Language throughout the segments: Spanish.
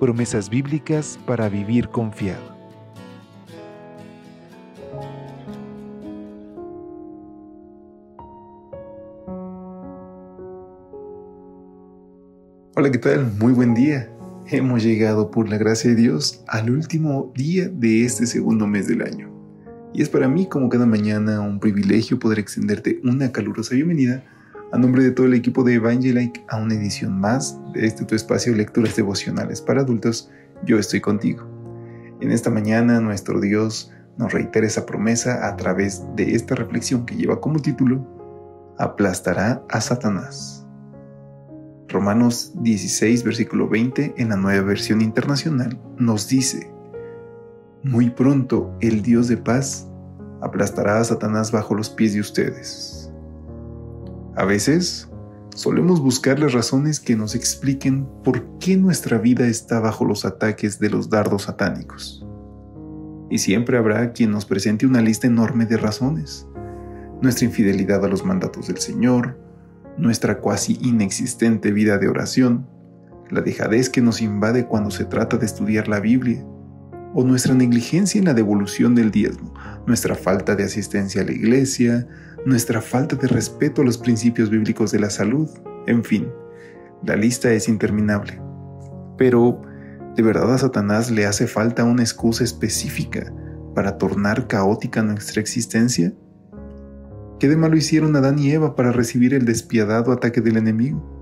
Promesas bíblicas para vivir confiado. Hola, ¿qué tal? Muy buen día. Hemos llegado por la gracia de Dios al último día de este segundo mes del año. Y es para mí, como cada mañana, un privilegio poder extenderte una calurosa bienvenida a nombre de todo el equipo de Evangelike a una edición más de este tu espacio de lecturas devocionales para adultos. Yo estoy contigo. En esta mañana, nuestro Dios nos reitera esa promesa a través de esta reflexión que lleva como título Aplastará a Satanás. Romanos 16, versículo 20, en la nueva versión internacional, nos dice, Muy pronto el Dios de paz aplastará a Satanás bajo los pies de ustedes. A veces, solemos buscar las razones que nos expliquen por qué nuestra vida está bajo los ataques de los dardos satánicos. Y siempre habrá quien nos presente una lista enorme de razones. Nuestra infidelidad a los mandatos del Señor, nuestra cuasi inexistente vida de oración, la dejadez que nos invade cuando se trata de estudiar la Biblia, o nuestra negligencia en la devolución del diezmo, nuestra falta de asistencia a la iglesia, nuestra falta de respeto a los principios bíblicos de la salud, en fin, la lista es interminable. Pero, ¿de verdad a Satanás le hace falta una excusa específica para tornar caótica nuestra existencia? ¿Qué de malo hicieron Adán y Eva para recibir el despiadado ataque del enemigo?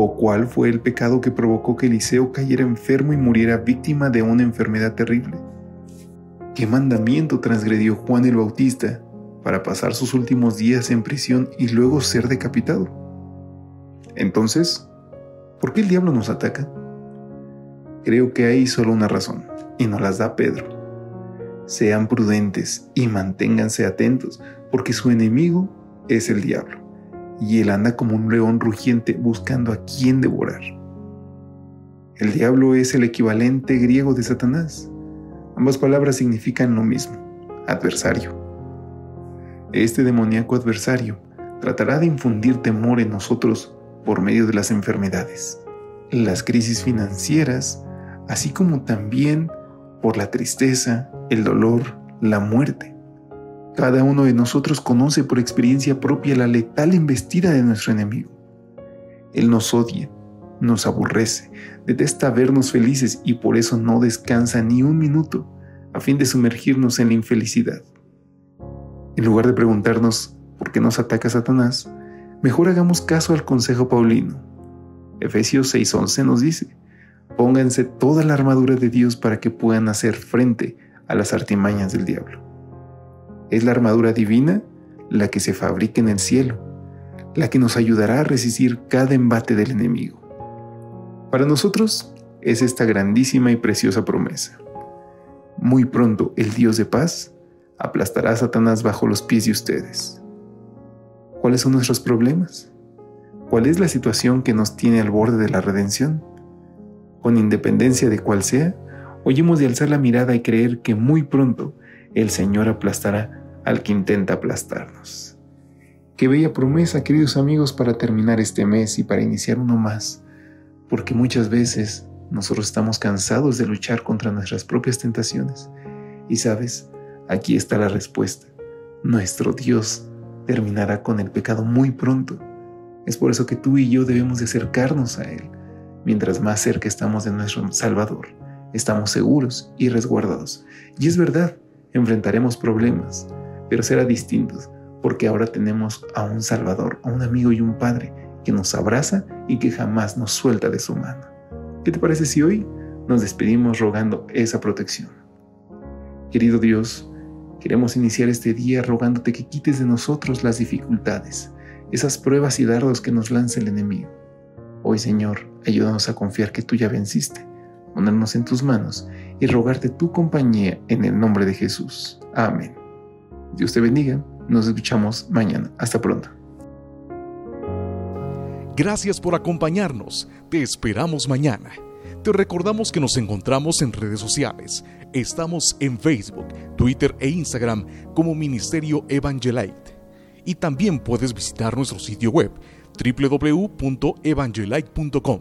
¿O cuál fue el pecado que provocó que Eliseo cayera enfermo y muriera víctima de una enfermedad terrible? ¿Qué mandamiento transgredió Juan el Bautista para pasar sus últimos días en prisión y luego ser decapitado? Entonces, ¿por qué el diablo nos ataca? Creo que hay solo una razón, y nos las da Pedro. Sean prudentes y manténganse atentos, porque su enemigo es el diablo, y él anda como un león rugiente buscando a quien devorar. El diablo es el equivalente griego de Satanás. Ambas palabras significan lo mismo, adversario. Este demoníaco adversario tratará de infundir temor en nosotros por medio de las enfermedades, las crisis financieras, así como también por la tristeza, el dolor, la muerte. Cada uno de nosotros conoce por experiencia propia la letal embestida de nuestro enemigo. Él nos odia, nos aborrece, detesta vernos felices y por eso no descansa ni un minuto a fin de sumergirnos en la infelicidad. En lugar de preguntarnos por qué nos ataca Satanás, mejor hagamos caso al consejo paulino. Efesios 6:11 nos dice, pónganse toda la armadura de Dios para que puedan hacer frente a las artimañas del diablo. Es la armadura divina la que se fabrica en el cielo, la que nos ayudará a resistir cada embate del enemigo. Para nosotros es esta grandísima y preciosa promesa. Muy pronto el Dios de paz aplastará a Satanás bajo los pies de ustedes. ¿Cuáles son nuestros problemas? ¿Cuál es la situación que nos tiene al borde de la redención? Con independencia de cuál sea, oyemos de alzar la mirada y creer que muy pronto el Señor aplastará al que intenta aplastarnos. Qué bella promesa, queridos amigos, para terminar este mes y para iniciar uno más, porque muchas veces nosotros estamos cansados de luchar contra nuestras propias tentaciones. Y sabes, aquí está la respuesta. Nuestro Dios terminará con el pecado muy pronto. Es por eso que tú y yo debemos de acercarnos a Él. Mientras más cerca estamos de nuestro Salvador, estamos seguros y resguardados. Y es verdad, enfrentaremos problemas, pero será distintos, porque ahora tenemos a un Salvador, a un amigo y un Padre que nos abraza y que jamás nos suelta de su mano. ¿Qué te parece si hoy nos despedimos rogando esa protección? Querido Dios, queremos iniciar este día rogándote que quites de nosotros las dificultades, esas pruebas y dardos que nos lanza el enemigo. Hoy, Señor, ayúdanos a confiar que tú ya venciste, ponernos en tus manos y rogarte tu compañía en el nombre de Jesús. Amén. Dios te bendiga. Nos escuchamos mañana. Hasta pronto. Gracias por acompañarnos. Te esperamos mañana. Te recordamos que nos encontramos en redes sociales. Estamos en Facebook, Twitter e Instagram como Ministerio Evangelite. Y también puedes visitar nuestro sitio web www.evangelite.com